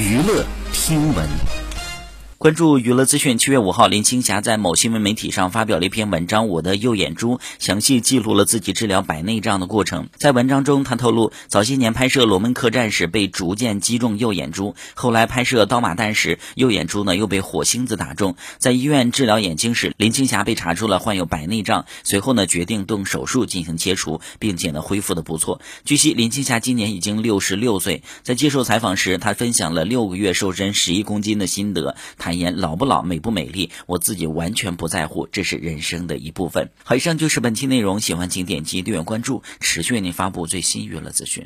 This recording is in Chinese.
娱乐听闻。关注娱乐资讯，七月五号，林青霞在某新闻媒体上发表了一篇文章《我的右眼珠》，详细记录了自己治疗白内障的过程。在文章中，她透露，早些年拍摄《罗门客栈》时被逐渐击中右眼珠，后来拍摄《刀马旦》时，右眼珠呢又被火星子打中。在医院治疗眼睛时，林青霞被查出了患有白内障，随后呢决定动手术进行切除，并且呢恢复的不错。据悉，林青霞今年已经六十六岁，在接受采访时，她分享了六个月瘦身十一公斤的心得。她坦言老不老美不美丽，我自己完全不在乎，这是人生的一部分。好，以上就是本期内容，喜欢请点击订阅关注，持续为您发布最新娱乐资讯。